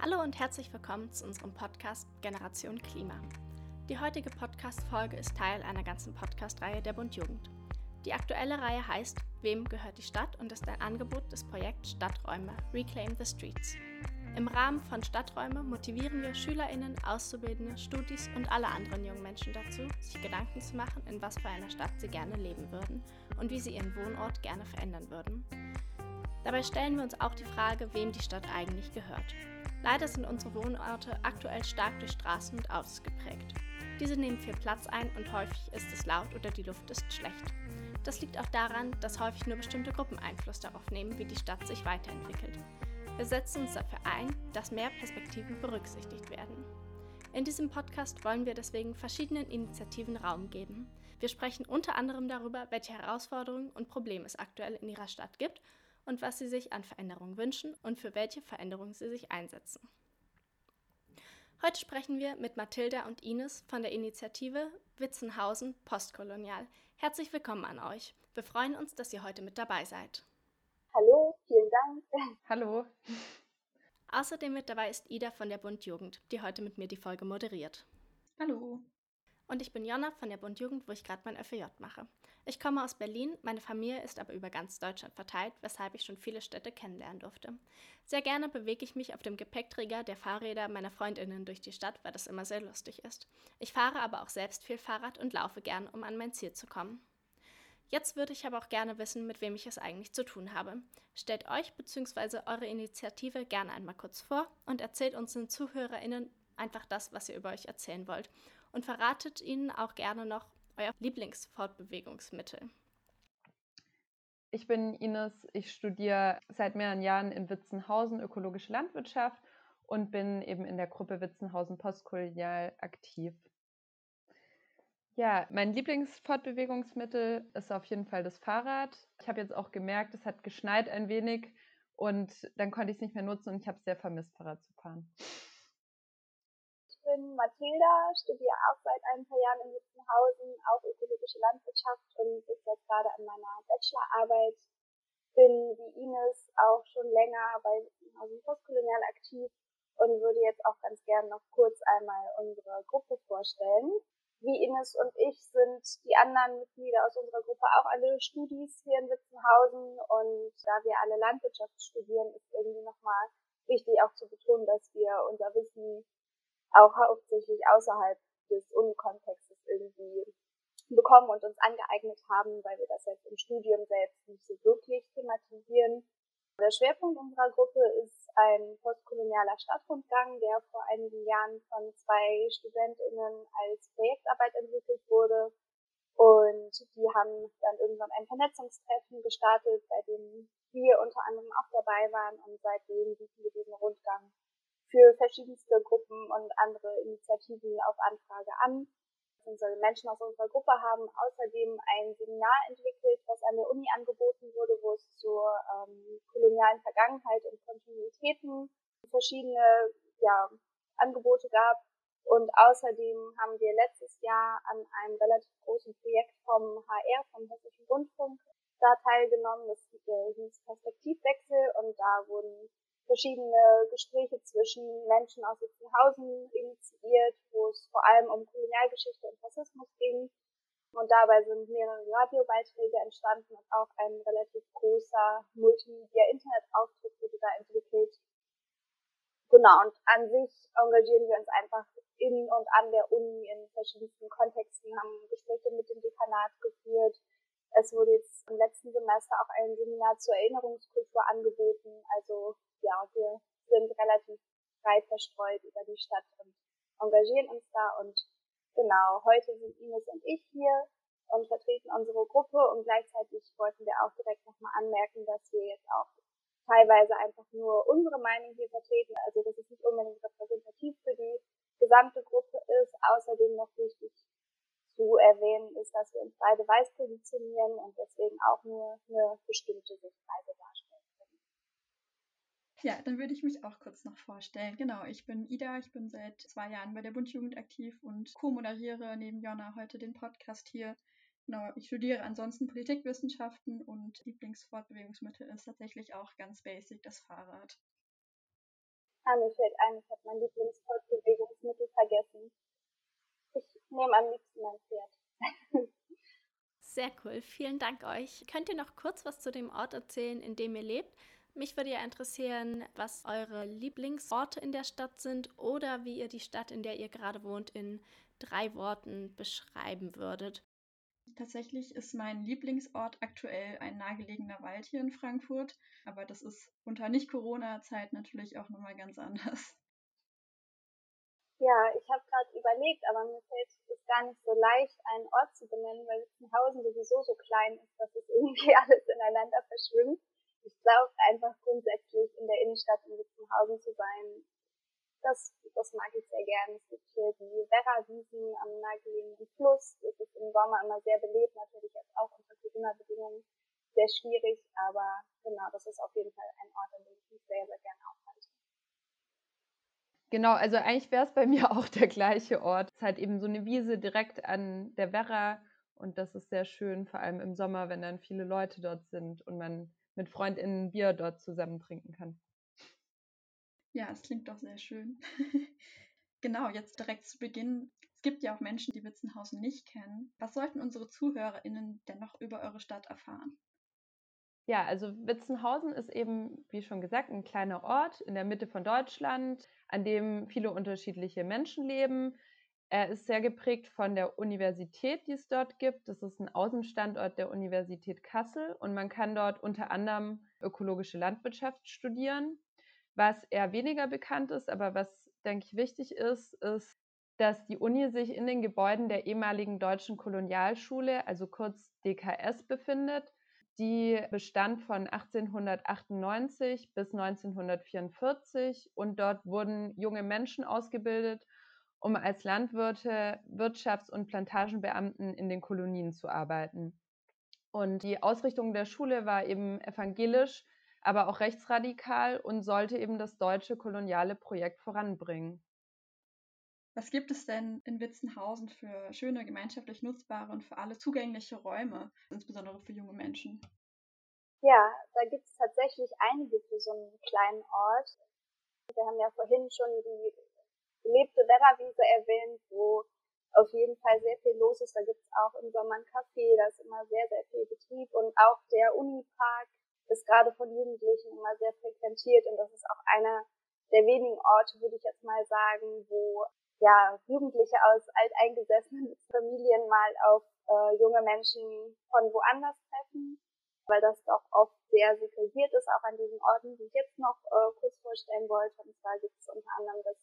Hallo und herzlich willkommen zu unserem Podcast Generation Klima. Die heutige Podcast-Folge ist Teil einer ganzen Podcast-Reihe der Bund Jugend. Die aktuelle Reihe heißt Wem gehört die Stadt und ist ein Angebot des Projekts Stadträume Reclaim the Streets. Im Rahmen von Stadträume motivieren wir SchülerInnen, Auszubildende, Studis und alle anderen jungen Menschen dazu, sich Gedanken zu machen, in was für einer Stadt sie gerne leben würden und wie sie ihren Wohnort gerne verändern würden. Dabei stellen wir uns auch die Frage, wem die Stadt eigentlich gehört. Leider sind unsere Wohnorte aktuell stark durch Straßen und Autos geprägt. Diese nehmen viel Platz ein und häufig ist es laut oder die Luft ist schlecht. Das liegt auch daran, dass häufig nur bestimmte Gruppen Einfluss darauf nehmen, wie die Stadt sich weiterentwickelt. Wir setzen uns dafür ein, dass mehr Perspektiven berücksichtigt werden. In diesem Podcast wollen wir deswegen verschiedenen Initiativen Raum geben. Wir sprechen unter anderem darüber, welche Herausforderungen und Probleme es aktuell in ihrer Stadt gibt und was sie sich an Veränderungen wünschen und für welche Veränderungen sie sich einsetzen. Heute sprechen wir mit Mathilda und Ines von der Initiative Witzenhausen Postkolonial. Herzlich willkommen an euch. Wir freuen uns, dass ihr heute mit dabei seid. Hallo, vielen Dank. Hallo. Außerdem mit dabei ist Ida von der Bund Jugend, die heute mit mir die Folge moderiert. Hallo. Und ich bin Jonna von der Bund Jugend, wo ich gerade mein FJ mache. Ich komme aus Berlin, meine Familie ist aber über ganz Deutschland verteilt, weshalb ich schon viele Städte kennenlernen durfte. Sehr gerne bewege ich mich auf dem Gepäckträger der Fahrräder meiner Freundinnen durch die Stadt, weil das immer sehr lustig ist. Ich fahre aber auch selbst viel Fahrrad und laufe gern, um an mein Ziel zu kommen. Jetzt würde ich aber auch gerne wissen, mit wem ich es eigentlich zu tun habe. Stellt euch bzw. eure Initiative gerne einmal kurz vor und erzählt unseren ZuhörerInnen einfach das, was ihr über euch erzählen wollt und verratet ihnen auch gerne noch euer Lieblingsfortbewegungsmittel. Ich bin Ines, ich studiere seit mehreren Jahren in Witzenhausen ökologische Landwirtschaft und bin eben in der Gruppe Witzenhausen Postkolonial aktiv. Ja, mein Lieblingsfortbewegungsmittel ist auf jeden Fall das Fahrrad. Ich habe jetzt auch gemerkt, es hat geschneit ein wenig und dann konnte ich es nicht mehr nutzen und ich habe es sehr vermisst, Fahrrad zu fahren bin Mathilda, studiere auch seit ein paar Jahren in Witzenhausen, auch ökologische Landwirtschaft und bin jetzt gerade an meiner Bachelorarbeit. Bin wie Ines auch schon länger bei Witzenhausen Postkolonial aktiv und würde jetzt auch ganz gern noch kurz einmal unsere Gruppe vorstellen. Wie Ines und ich sind die anderen Mitglieder aus unserer Gruppe auch alle Studis hier in Witzenhausen und da wir alle Landwirtschaft studieren, ist irgendwie nochmal wichtig auch zu betonen, dass wir unser Wissen auch hauptsächlich außerhalb des Uni-Kontextes irgendwie bekommen und uns angeeignet haben, weil wir das jetzt im Studium selbst nicht so wirklich thematisieren. Der Schwerpunkt unserer Gruppe ist ein postkolonialer Stadtrundgang, der vor einigen Jahren von zwei StudentInnen als Projektarbeit entwickelt wurde. Und die haben dann irgendwann ein Vernetzungstreffen gestartet, bei dem wir unter anderem auch dabei waren. Und seitdem bieten wir diesen Rundgang für verschiedenste Gruppen und andere Initiativen auf Anfrage an. Unsere Menschen aus unserer Gruppe haben außerdem ein Seminar entwickelt, was an der Uni angeboten wurde, wo es zur ähm, kolonialen Vergangenheit und Kontinuitäten verschiedene ja, Angebote gab. Und außerdem haben wir letztes Jahr an einem relativ großen Projekt vom HR, vom Hessischen Rundfunk, da teilgenommen. Das äh, hieß Perspektivwechsel und da wurden verschiedene Gespräche zwischen Menschen aus Sitzenhausen initiiert, wo es vor allem um Kolonialgeschichte und Rassismus ging. Und dabei sind mehrere Radiobeiträge entstanden und auch ein relativ großer Multimedia-Internetauftritt wurde da entwickelt. Genau, und an sich engagieren wir uns einfach in und an der Uni in verschiedensten Kontexten, haben Gespräche mit dem Dekanat geführt. Es wurde jetzt im letzten Semester auch ein Seminar zur Erinnerungskultur angeboten. Also ja, wir sind relativ breit verstreut über die Stadt und engagieren uns da und genau, heute sind Ines und ich hier und vertreten unsere Gruppe und gleichzeitig wollten wir auch direkt nochmal anmerken, dass wir jetzt auch teilweise einfach nur unsere Meinung hier vertreten, also dass es nicht unbedingt repräsentativ für die gesamte Gruppe ist. Außerdem noch wichtig zu erwähnen ist, dass wir uns beide weiß positionieren und deswegen auch nur eine bestimmte Sichtweise darstellen. Ja, dann würde ich mich auch kurz noch vorstellen. Genau, ich bin Ida, ich bin seit zwei Jahren bei der Bundjugend aktiv und co-moderiere neben Jonna heute den Podcast hier. Genau, ich studiere ansonsten Politikwissenschaften und Lieblingsfortbewegungsmittel ist tatsächlich auch ganz basic das Fahrrad. Ah, mir fällt ein, ich habe mein Lieblingsfortbewegungsmittel vergessen. Ich nehme am liebsten mein Pferd. Sehr cool, vielen Dank euch. Könnt ihr noch kurz was zu dem Ort erzählen, in dem ihr lebt? Mich würde ja interessieren, was eure Lieblingsorte in der Stadt sind oder wie ihr die Stadt, in der ihr gerade wohnt, in drei Worten beschreiben würdet. Tatsächlich ist mein Lieblingsort aktuell ein nahegelegener Wald hier in Frankfurt, aber das ist unter Nicht-Corona-Zeit natürlich auch nochmal ganz anders. Ja, ich habe gerade überlegt, aber mir fällt es gar nicht so leicht, einen Ort zu benennen, weil Witzenhausen sowieso so klein ist, dass es irgendwie alles ineinander verschwimmt. Ich glaube einfach grundsätzlich in der Innenstadt in Witzenhausen zu sein, das, das mag ich sehr gerne. Es gibt hier die Werra-Wiesen am nahegelegenen Fluss. Es ist im Sommer immer sehr belebt, natürlich jetzt auch unter Corona-Bedingungen sehr schwierig, aber genau, das ist auf jeden Fall ein Ort, an dem ich mich sehr, sehr gerne aufhalte. Genau, also eigentlich wäre es bei mir auch der gleiche Ort. Es ist halt eben so eine Wiese direkt an der Werra und das ist sehr schön, vor allem im Sommer, wenn dann viele Leute dort sind und man mit FreundInnen Bier dort zusammen trinken kann. Ja, es klingt doch sehr schön. genau, jetzt direkt zu Beginn. Es gibt ja auch Menschen, die Witzenhausen nicht kennen. Was sollten unsere ZuhörerInnen denn noch über eure Stadt erfahren? Ja, also Witzenhausen ist eben, wie schon gesagt, ein kleiner Ort in der Mitte von Deutschland, an dem viele unterschiedliche Menschen leben. Er ist sehr geprägt von der Universität, die es dort gibt. Das ist ein Außenstandort der Universität Kassel und man kann dort unter anderem ökologische Landwirtschaft studieren. Was eher weniger bekannt ist, aber was, denke ich, wichtig ist, ist, dass die Uni sich in den Gebäuden der ehemaligen deutschen Kolonialschule, also kurz DKS, befindet die bestand von 1898 bis 1944 und dort wurden junge Menschen ausgebildet, um als Landwirte, Wirtschafts- und Plantagenbeamten in den Kolonien zu arbeiten. Und die Ausrichtung der Schule war eben evangelisch, aber auch rechtsradikal und sollte eben das deutsche koloniale Projekt voranbringen. Was gibt es denn in Witzenhausen für schöne, gemeinschaftlich nutzbare und für alle zugängliche Räume, insbesondere für junge Menschen? Ja, da gibt es tatsächlich einige für so einen kleinen Ort. Wir haben ja vorhin schon die belebte Werrawiese erwähnt, wo auf jeden Fall sehr viel los ist. Da gibt es auch im Sommer ein Café, da ist immer sehr, sehr viel Betrieb und auch der Unipark ist gerade von Jugendlichen immer sehr frequentiert und das ist auch einer der wenigen Orte, würde ich jetzt mal sagen, wo ja, Jugendliche aus alteingesessenen Familien mal auf äh, junge Menschen von woanders treffen, weil das doch oft sehr segregiert ist, auch an diesen Orten, die ich jetzt noch äh, kurz vorstellen wollte. Und zwar gibt es unter anderem das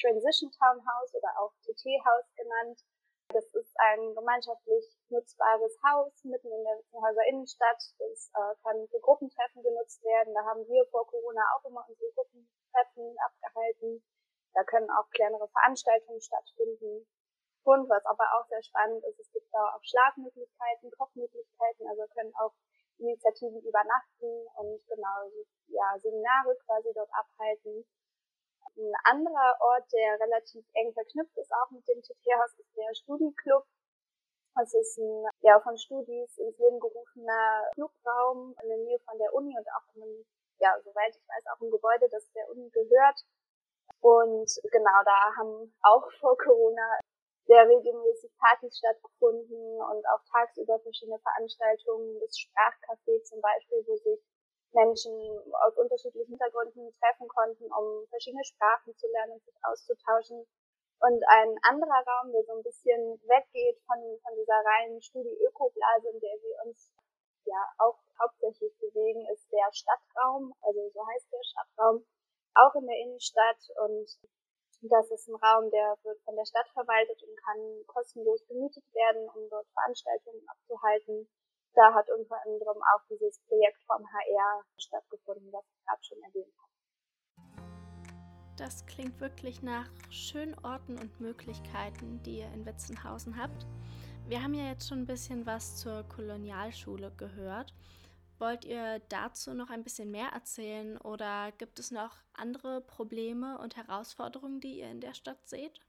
Transition Town House oder auch TT House genannt. Das ist ein gemeinschaftlich nutzbares Haus mitten in der Witzenhäuser Innenstadt. Das äh, kann für Gruppentreffen genutzt werden. Da haben wir vor Corona auch immer unsere Gruppentreffen abgehalten. Da können auch kleinere Veranstaltungen stattfinden. Und was aber auch sehr spannend ist, es gibt da auch Schlafmöglichkeiten, Kochmöglichkeiten, also können auch Initiativen übernachten und genau ja, Seminare quasi dort abhalten. Ein anderer Ort, der relativ eng verknüpft ist, auch mit dem TT-Haus, ist der Studiclub. Das ist ein ja, von Studis ins Leben gerufener Clubraum in der Nähe von der Uni und auch in einem, ja, soweit ich weiß, auch ein Gebäude, das der Uni gehört. Und genau da haben auch vor Corona sehr regelmäßig Partys stattgefunden und auch tagsüber verschiedene Veranstaltungen, das Sprachcafé zum Beispiel, wo sich Menschen aus unterschiedlichen Hintergründen treffen konnten, um verschiedene Sprachen zu lernen und sich auszutauschen. Und ein anderer Raum, der so ein bisschen weggeht von, von dieser reinen Studi-Öko-Blase, in der wir uns ja auch hauptsächlich bewegen, ist der Stadtraum, also so heißt der Stadtraum auch in der Innenstadt und das ist ein Raum, der wird von der Stadt verwaltet und kann kostenlos gemietet werden, um dort Veranstaltungen abzuhalten. Da hat unter anderem auch dieses Projekt vom HR stattgefunden, was ich gerade schon erwähnt habe. Das klingt wirklich nach schönen Orten und Möglichkeiten, die ihr in Witzenhausen habt. Wir haben ja jetzt schon ein bisschen was zur Kolonialschule gehört. Wollt ihr dazu noch ein bisschen mehr erzählen oder gibt es noch andere Probleme und Herausforderungen, die ihr in der Stadt seht?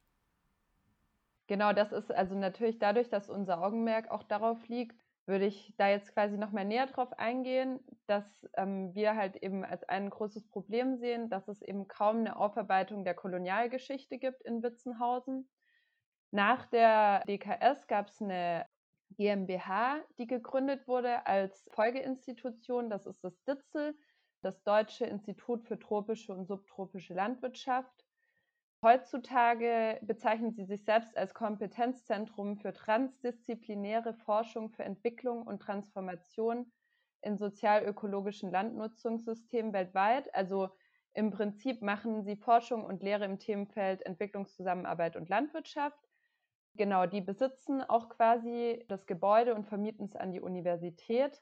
Genau, das ist also natürlich dadurch, dass unser Augenmerk auch darauf liegt, würde ich da jetzt quasi noch mal näher drauf eingehen, dass ähm, wir halt eben als ein großes Problem sehen, dass es eben kaum eine Aufarbeitung der Kolonialgeschichte gibt in Witzenhausen. Nach der DKS gab es eine GmbH, die gegründet wurde als Folgeinstitution. Das ist das DITZEL, das Deutsche Institut für tropische und subtropische Landwirtschaft. Heutzutage bezeichnen sie sich selbst als Kompetenzzentrum für transdisziplinäre Forschung für Entwicklung und Transformation in sozialökologischen Landnutzungssystemen weltweit. Also im Prinzip machen sie Forschung und Lehre im Themenfeld Entwicklungszusammenarbeit und Landwirtschaft. Genau, die besitzen auch quasi das Gebäude und vermieten es an die Universität.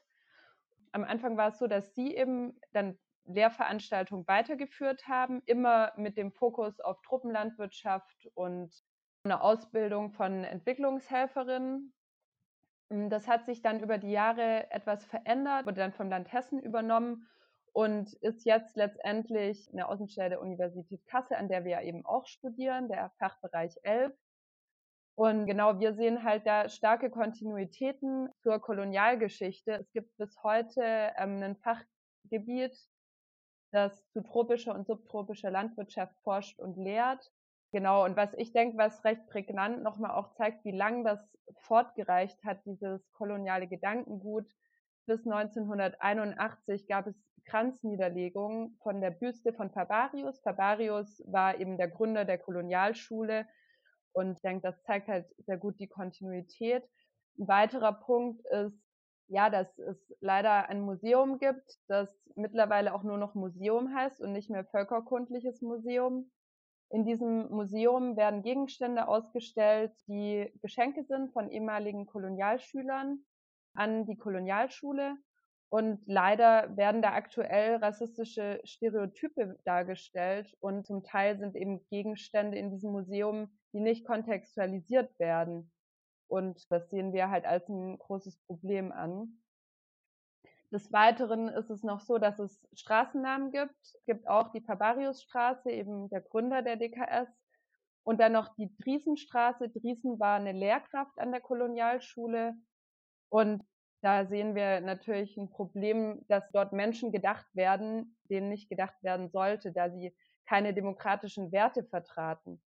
Am Anfang war es so, dass sie eben dann Lehrveranstaltungen weitergeführt haben, immer mit dem Fokus auf Truppenlandwirtschaft und eine Ausbildung von Entwicklungshelferinnen. Das hat sich dann über die Jahre etwas verändert, wurde dann vom Land Hessen übernommen und ist jetzt letztendlich eine Außenstelle der Universität Kassel, an der wir eben auch studieren, der Fachbereich 11. Und genau, wir sehen halt da starke Kontinuitäten zur Kolonialgeschichte. Es gibt bis heute ähm, ein Fachgebiet, das zu tropischer und subtropischer Landwirtschaft forscht und lehrt. Genau, und was ich denke, was recht prägnant nochmal auch zeigt, wie lang das fortgereicht hat, dieses koloniale Gedankengut. Bis 1981 gab es Kranzniederlegungen von der Büste von Fabarius. Fabarius war eben der Gründer der Kolonialschule und ich denke, das zeigt halt sehr gut die Kontinuität. Ein weiterer Punkt ist, ja, dass es leider ein Museum gibt, das mittlerweile auch nur noch Museum heißt und nicht mehr völkerkundliches Museum. In diesem Museum werden Gegenstände ausgestellt, die Geschenke sind von ehemaligen Kolonialschülern an die Kolonialschule. Und leider werden da aktuell rassistische Stereotype dargestellt und zum Teil sind eben Gegenstände in diesem Museum, die nicht kontextualisiert werden. Und das sehen wir halt als ein großes Problem an. Des Weiteren ist es noch so, dass es Straßennamen gibt. Es gibt auch die Fabariusstraße, eben der Gründer der DKS. Und dann noch die Driesenstraße. Driesen war eine Lehrkraft an der Kolonialschule. Und da sehen wir natürlich ein Problem, dass dort Menschen gedacht werden, denen nicht gedacht werden sollte, da sie keine demokratischen Werte vertraten.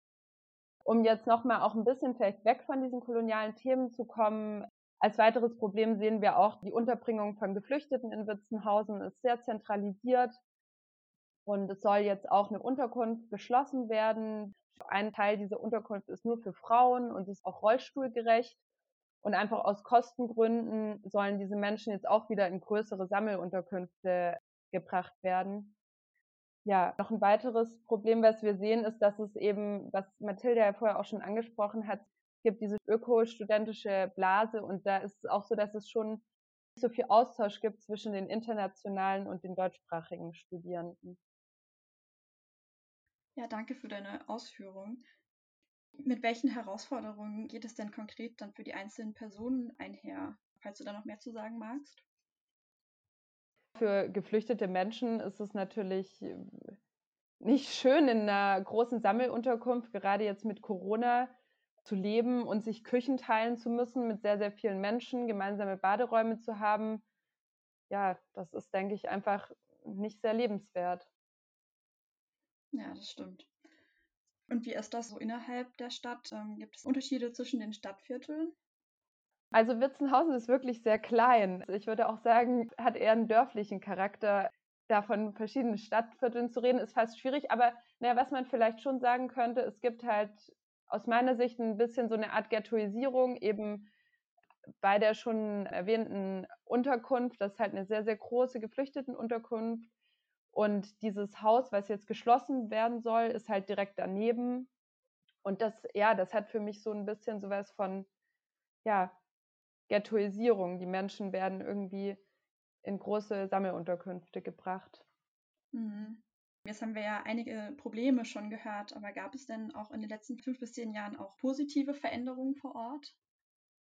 Um jetzt nochmal auch ein bisschen vielleicht weg von diesen kolonialen Themen zu kommen, als weiteres Problem sehen wir auch, die Unterbringung von Geflüchteten in Witzenhausen ist sehr zentralisiert. Und es soll jetzt auch eine Unterkunft geschlossen werden. Ein Teil dieser Unterkunft ist nur für Frauen und ist auch rollstuhlgerecht. Und einfach aus Kostengründen sollen diese Menschen jetzt auch wieder in größere Sammelunterkünfte gebracht werden. Ja, noch ein weiteres Problem, was wir sehen, ist, dass es eben, was Mathilde ja vorher auch schon angesprochen hat, gibt diese ökostudentische Blase und da ist es auch so, dass es schon nicht so viel Austausch gibt zwischen den internationalen und den deutschsprachigen Studierenden. Ja, danke für deine Ausführung. Mit welchen Herausforderungen geht es denn konkret dann für die einzelnen Personen einher, falls du da noch mehr zu sagen magst? Für geflüchtete Menschen ist es natürlich äh, nicht schön, in einer großen Sammelunterkunft, gerade jetzt mit Corona, zu leben und sich Küchen teilen zu müssen mit sehr, sehr vielen Menschen, gemeinsame Baderäume zu haben, ja, das ist, denke ich, einfach nicht sehr lebenswert. Ja, das stimmt. Und wie ist das so innerhalb der Stadt? Ähm, gibt es Unterschiede zwischen den Stadtvierteln? Also Witzenhausen ist wirklich sehr klein. Ich würde auch sagen, hat eher einen dörflichen Charakter. Da von verschiedenen Stadtvierteln zu reden, ist fast schwierig. Aber naja, was man vielleicht schon sagen könnte, es gibt halt aus meiner Sicht ein bisschen so eine Art Ghettoisierung eben bei der schon erwähnten Unterkunft. Das ist halt eine sehr, sehr große Geflüchtetenunterkunft. Und dieses Haus, was jetzt geschlossen werden soll, ist halt direkt daneben. Und das, ja, das hat für mich so ein bisschen sowas von, ja, Ghettoisierung. Die Menschen werden irgendwie in große Sammelunterkünfte gebracht. Mhm. Jetzt haben wir ja einige Probleme schon gehört, aber gab es denn auch in den letzten fünf bis zehn Jahren auch positive Veränderungen vor Ort?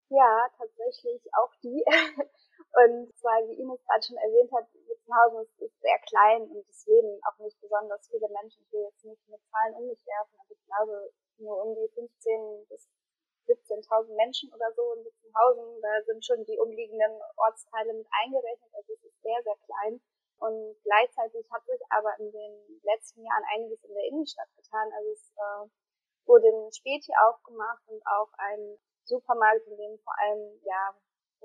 Ja, tatsächlich auch die. und zwar, wie Ines gerade schon erwähnt hat, Witzenhausen ist, ist sehr klein und es leben auch nicht besonders viele Menschen. Ich will jetzt nicht mit Zahlen um mich werfen, aber ich glaube, nur um die 15 bis 17.000 Menschen oder so in Witzenhausen. Da sind schon die umliegenden Ortsteile mit eingerechnet. Also es ist sehr, sehr klein. Und gleichzeitig hat sich aber in den letzten Jahren einiges in der Innenstadt getan. Also es äh, wurde ein Späti aufgemacht und auch ein Supermarkt, in dem vor allem ja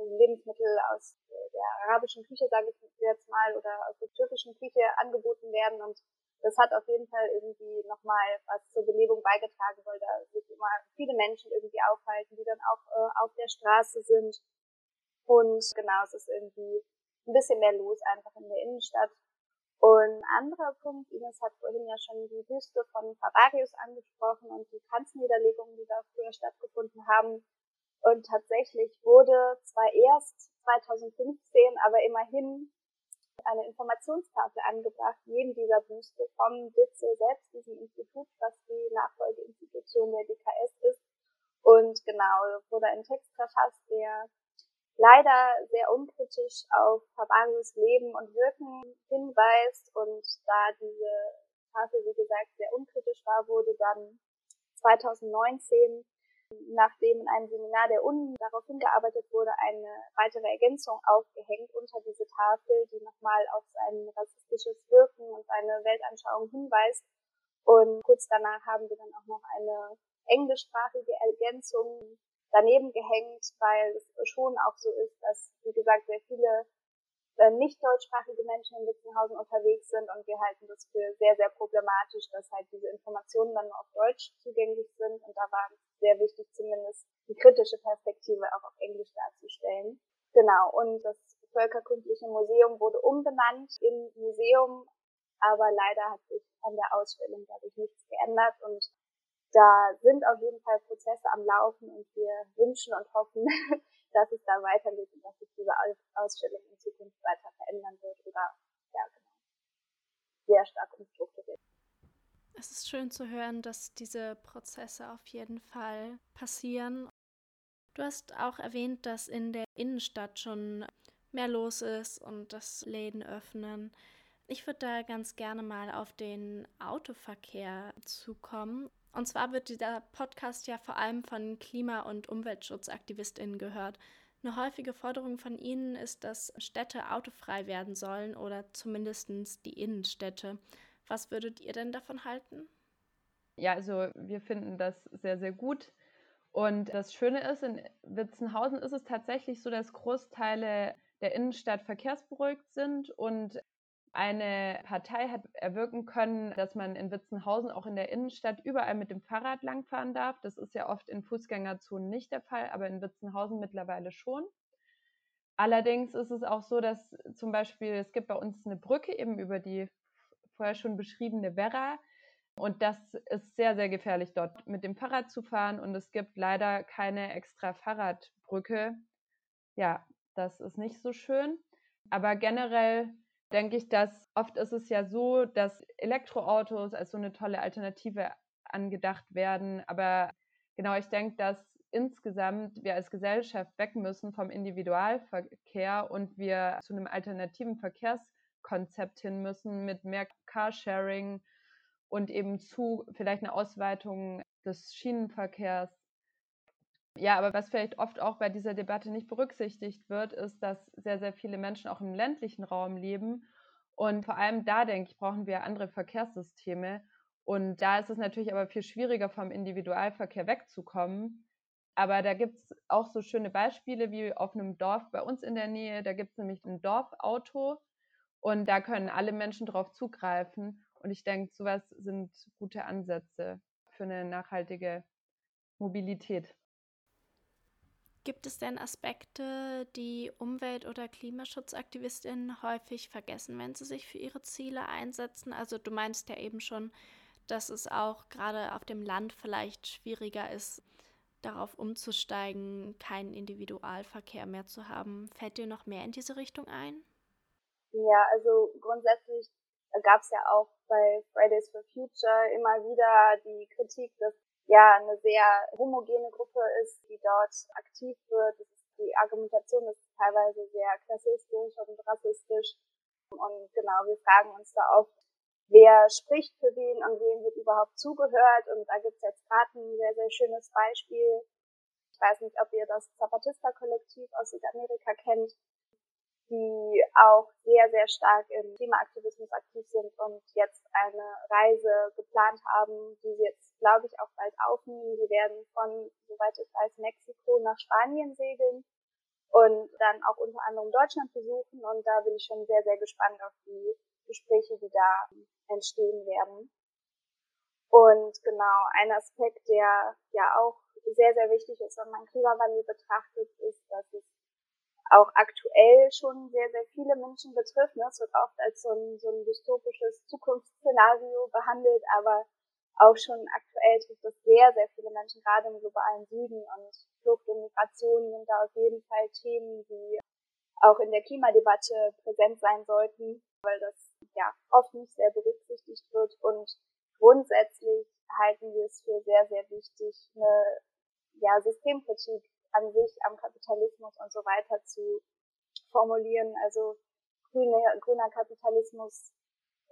Lebensmittel aus der arabischen Küche, sage ich jetzt mal, oder aus der türkischen Küche angeboten werden. Und das hat auf jeden Fall irgendwie nochmal was zur Belebung beigetragen, weil da sich immer viele Menschen irgendwie aufhalten, die dann auch äh, auf der Straße sind. Und genau, es ist irgendwie ein bisschen mehr los einfach in der Innenstadt. Und ein anderer Punkt, Ines hat vorhin ja schon die Büste von Fabarius angesprochen und die Kranzniederlegungen, die da früher stattgefunden haben. Und tatsächlich wurde zwar erst 2015, aber immerhin eine Informationstafel angebracht, neben dieser Büste vom DITZE selbst, diesem Institut, was die Nachfolgeinstitution der DKS ist. Und genau, wurde ein Text verfasst, der leider sehr unkritisch auf Fabarius Leben und Wirken hinweist. Und da diese Tafel, wie gesagt, sehr unkritisch war, wurde dann 2019 nachdem in einem Seminar der Uni darauf hingearbeitet wurde, eine weitere Ergänzung aufgehängt unter diese Tafel, die nochmal auf sein rassistisches Wirken und seine Weltanschauung hinweist. Und kurz danach haben wir dann auch noch eine englischsprachige Ergänzung daneben gehängt, weil es schon auch so ist, dass, wie gesagt, sehr viele äh, nicht deutschsprachige Menschen in Witzenhausen unterwegs sind und wir halten das für sehr, sehr problematisch, dass halt diese Informationen dann nur auf Deutsch zugänglich sind. Und da war es sehr wichtig, zumindest die kritische Perspektive auch auf Englisch darzustellen. Genau, und das Völkerkundliche Museum wurde umbenannt in Museum, aber leider hat sich an der Ausstellung dadurch nichts geändert. Und da sind auf jeden Fall Prozesse am Laufen und wir wünschen und hoffen, dass es da weitergeht und dass sich diese Ausstellung in Zukunft weiter verändern wird oder ja genau sehr stark umstrukturiert. Es ist schön zu hören, dass diese Prozesse auf jeden Fall passieren. Du hast auch erwähnt, dass in der Innenstadt schon mehr los ist und dass Läden öffnen. Ich würde da ganz gerne mal auf den Autoverkehr zukommen. Und zwar wird dieser Podcast ja vor allem von Klima- und Umweltschutzaktivistinnen gehört. Eine häufige Forderung von ihnen ist, dass Städte autofrei werden sollen oder zumindest die Innenstädte. Was würdet ihr denn davon halten? Ja, also wir finden das sehr, sehr gut. Und das Schöne ist, in Witzenhausen ist es tatsächlich so, dass Großteile der Innenstadt verkehrsberuhigt sind und eine Partei hat erwirken können, dass man in Witzenhausen auch in der Innenstadt überall mit dem Fahrrad langfahren darf. Das ist ja oft in Fußgängerzonen nicht der Fall, aber in Witzenhausen mittlerweile schon. Allerdings ist es auch so, dass zum Beispiel es gibt bei uns eine Brücke eben über die vorher schon beschriebene Werra. Und das ist sehr, sehr gefährlich, dort mit dem Fahrrad zu fahren. Und es gibt leider keine extra Fahrradbrücke. Ja, das ist nicht so schön. Aber generell denke ich, dass oft ist es ja so, dass Elektroautos als so eine tolle Alternative angedacht werden. Aber genau, ich denke, dass insgesamt wir als Gesellschaft weg müssen vom Individualverkehr und wir zu einem alternativen Verkehrskonzept hin müssen mit mehr Carsharing und eben zu vielleicht eine Ausweitung des Schienenverkehrs ja, aber was vielleicht oft auch bei dieser Debatte nicht berücksichtigt wird, ist, dass sehr, sehr viele Menschen auch im ländlichen Raum leben. Und vor allem da, denke ich, brauchen wir andere Verkehrssysteme. Und da ist es natürlich aber viel schwieriger, vom Individualverkehr wegzukommen. Aber da gibt es auch so schöne Beispiele wie auf einem Dorf bei uns in der Nähe. Da gibt es nämlich ein Dorfauto und da können alle Menschen drauf zugreifen. Und ich denke, sowas sind gute Ansätze für eine nachhaltige Mobilität. Gibt es denn Aspekte, die Umwelt- oder Klimaschutzaktivistinnen häufig vergessen, wenn sie sich für ihre Ziele einsetzen? Also du meinst ja eben schon, dass es auch gerade auf dem Land vielleicht schwieriger ist, darauf umzusteigen, keinen Individualverkehr mehr zu haben. Fällt dir noch mehr in diese Richtung ein? Ja, also grundsätzlich gab es ja auch bei Fridays for Future immer wieder die Kritik, dass ja eine sehr homogene Gruppe ist, die dort aktiv wird. die Argumentation ist teilweise sehr klassistisch und rassistisch. Und genau, wir fragen uns da oft, wer spricht für wen und wem wird überhaupt zugehört. Und da gibt es jetzt gerade ein sehr, sehr schönes Beispiel. weiß nicht, ob ihr das Zapatista-Kollektiv aus Südamerika kennt, die auch sehr, sehr stark im Klimaaktivismus aktiv sind und jetzt eine Reise geplant haben, die sie jetzt, glaube ich, auch bald aufnehmen. Sie werden von, soweit ich weiß, Mexiko nach Spanien segeln und dann auch unter anderem Deutschland besuchen. Und da bin ich schon sehr, sehr gespannt auf die Gespräche, die da entstehen werden. Und genau, ein Aspekt, der ja auch sehr, sehr wichtig ist, wenn man Klimawandel betrachtet, ist, dass es auch aktuell schon sehr, sehr viele Menschen betrifft. Ne? Es wird oft als so ein, so ein dystopisches Zukunftsszenario behandelt, aber auch schon aktuell trifft es sehr, sehr viele Menschen, gerade im globalen Süden und Flucht und Migration sind da auf jeden Fall Themen, die auch in der Klimadebatte präsent sein sollten, weil das ja oft nicht sehr berücksichtigt wird und grundsätzlich halten wir es für sehr, sehr wichtig, eine ja, Systemkritik an sich am Kapitalismus und so weiter zu formulieren. Also grüne, grüner Kapitalismus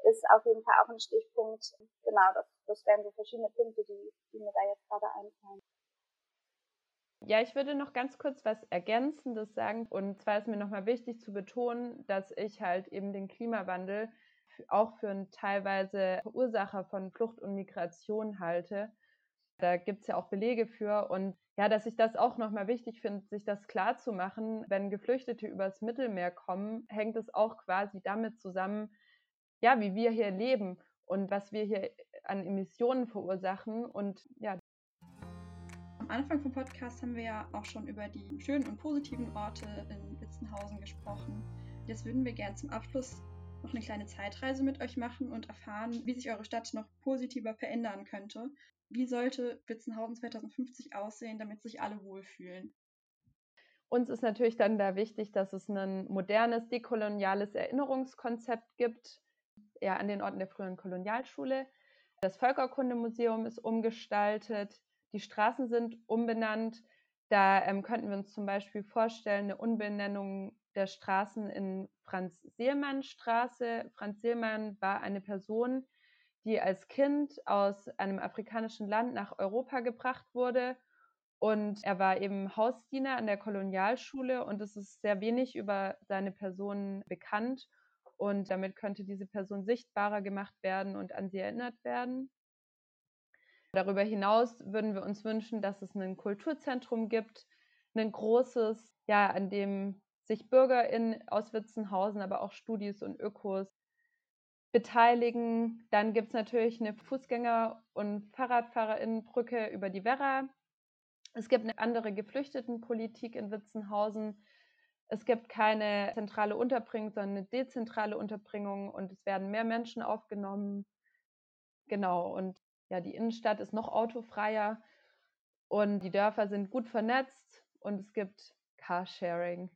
ist auf jeden Fall auch ein Stichpunkt. Genau, das, das wären so verschiedene Punkte, die, die mir da jetzt gerade einfallen. Ja, ich würde noch ganz kurz was Ergänzendes sagen. Und zwar ist mir nochmal wichtig zu betonen, dass ich halt eben den Klimawandel auch für einen teilweise Verursacher von Flucht und Migration halte. Da gibt es ja auch Belege für. Und ja, dass ich das auch nochmal wichtig finde, sich das klar zu machen, wenn Geflüchtete übers Mittelmeer kommen, hängt es auch quasi damit zusammen, ja, wie wir hier leben und was wir hier an Emissionen verursachen. Und ja. Am Anfang vom Podcast haben wir ja auch schon über die schönen und positiven Orte in Witzenhausen gesprochen. Jetzt würden wir gerne zum Abschluss noch eine kleine Zeitreise mit euch machen und erfahren, wie sich eure Stadt noch positiver verändern könnte wie sollte Witzenhausen 2050 aussehen, damit sich alle wohlfühlen? Uns ist natürlich dann da wichtig, dass es ein modernes, dekoloniales Erinnerungskonzept gibt, ja, an den Orten der früheren Kolonialschule. Das Völkerkundemuseum ist umgestaltet, die Straßen sind umbenannt. Da ähm, könnten wir uns zum Beispiel vorstellen, eine Umbenennung der Straßen in Franz-Seelmann-Straße. Franz Seelmann war eine Person, die als Kind aus einem afrikanischen Land nach Europa gebracht wurde. Und er war eben Hausdiener an der Kolonialschule und es ist sehr wenig über seine Person bekannt. Und damit könnte diese Person sichtbarer gemacht werden und an sie erinnert werden. Darüber hinaus würden wir uns wünschen, dass es ein Kulturzentrum gibt, ein großes, ja, an dem sich BürgerInnen aus Witzenhausen, aber auch Studis und Ökos beteiligen. Dann gibt es natürlich eine Fußgänger- und Fahrradfahrerinnenbrücke über die Werra. Es gibt eine andere Geflüchtetenpolitik in Witzenhausen. Es gibt keine zentrale Unterbringung, sondern eine dezentrale Unterbringung und es werden mehr Menschen aufgenommen. Genau, und ja, die Innenstadt ist noch autofreier und die Dörfer sind gut vernetzt und es gibt Carsharing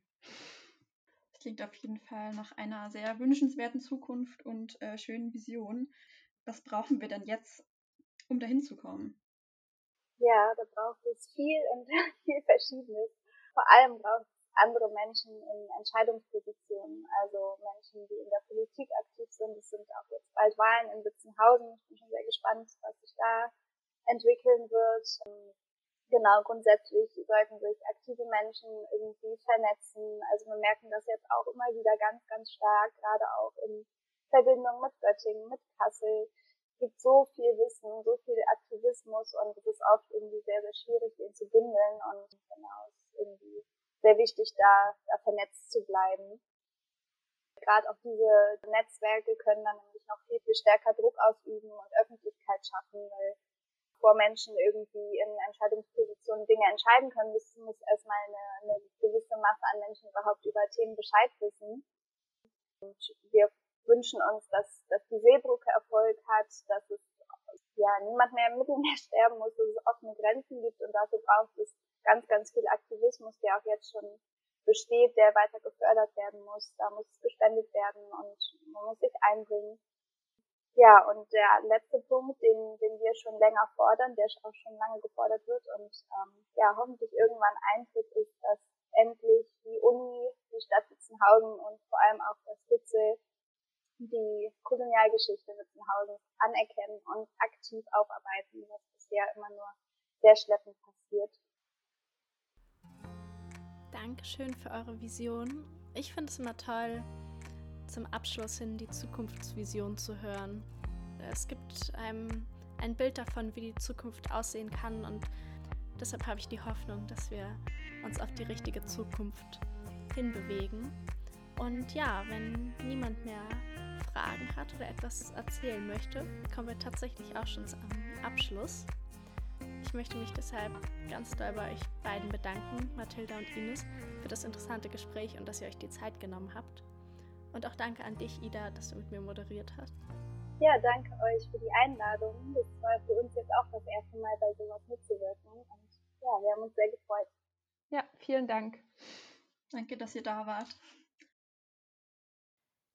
klingt auf jeden Fall nach einer sehr wünschenswerten Zukunft und äh, schönen Vision. Was brauchen wir denn jetzt, um dahin zu kommen? Ja, da braucht es viel und viel Verschiedenes. Vor allem braucht es andere Menschen in Entscheidungspositionen, also Menschen, die in der Politik aktiv sind. Es sind auch jetzt bald Wahlen in Witzenhausen. Ich bin schon sehr gespannt, was sich da entwickeln wird genau, grundsätzlich sollten sich aktive Menschen irgendwie vernetzen. Also wir merken das jetzt auch immer wieder ganz, ganz stark, gerade auch in Verbindung mit Göttingen, mit Kassel. Es gibt so viel Wissen, so viel Aktivismus und es ist oft irgendwie sehr, sehr schwierig, den zu bündeln und genau, es ist irgendwie sehr wichtig, da, da vernetzt zu bleiben. Gerade auch diese Netzwerke können dann nämlich noch viel, viel stärker Druck ausüben und Öffentlichkeit schaffen, weil bevor Menschen irgendwie in Entscheidungspositionen Dinge entscheiden können, muss, muss erstmal eine, eine gewisse Masse an Menschen überhaupt über Themen Bescheid wissen. Und wir wünschen uns, dass, dass die Seebrücke Erfolg hat, dass es ja niemand mehr im Mittelmeer sterben muss, dass es offene Grenzen gibt und dafür braucht es ganz, ganz viel Aktivismus, der auch jetzt schon besteht, der weiter gefördert werden muss. Da muss gespendet werden und man muss sich einbringen. Ja, und der letzte Punkt, den, den wir schon länger fordern, der auch schon lange gefordert wird und ähm, ja, hoffentlich irgendwann eintritt, ist, dass endlich die Uni, die Stadt Witzenhausen und für eure Vision. Ich finde es immer toll, zum Abschluss hin die Zukunftsvision zu hören. Es gibt einem ein Bild davon, wie die Zukunft aussehen kann und deshalb habe ich die Hoffnung, dass wir uns auf die richtige Zukunft hinbewegen. Und ja, wenn niemand mehr Fragen hat oder etwas erzählen möchte, kommen wir tatsächlich auch schon zum Abschluss. Ich möchte mich deshalb ganz doll bei euch beiden bedanken, Mathilda und Ines, für das interessante Gespräch und dass ihr euch die Zeit genommen habt. Und auch danke an dich, Ida, dass du mit mir moderiert hast. Ja, danke euch für die Einladung. Das war für uns jetzt auch das erste Mal bei sowas mitzuwirken. Und ja, wir haben uns sehr gefreut. Ja, vielen Dank. Danke, dass ihr da wart.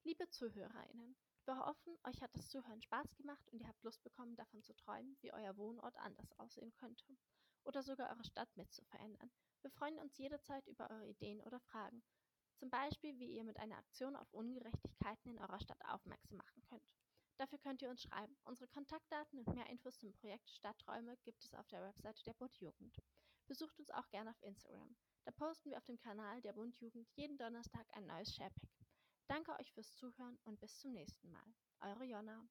Liebe ZuhörerInnen, wir hoffen, euch hat das Zuhören Spaß gemacht und ihr habt Lust bekommen, davon zu träumen, wie euer Wohnort anders aussehen könnte oder sogar eure Stadt mit zu verändern. Wir freuen uns jederzeit über eure Ideen oder Fragen. Zum Beispiel, wie ihr mit einer Aktion auf Ungerechtigkeiten in eurer Stadt aufmerksam machen könnt. Dafür könnt ihr uns schreiben. Unsere Kontaktdaten und mehr Infos zum Projekt Stadträume gibt es auf der Webseite der Bund Jugend. Besucht uns auch gerne auf Instagram. Da posten wir auf dem Kanal der Bund Jugend jeden Donnerstag ein neues Sharepack. Danke euch fürs Zuhören und bis zum nächsten Mal. Eure Jonna.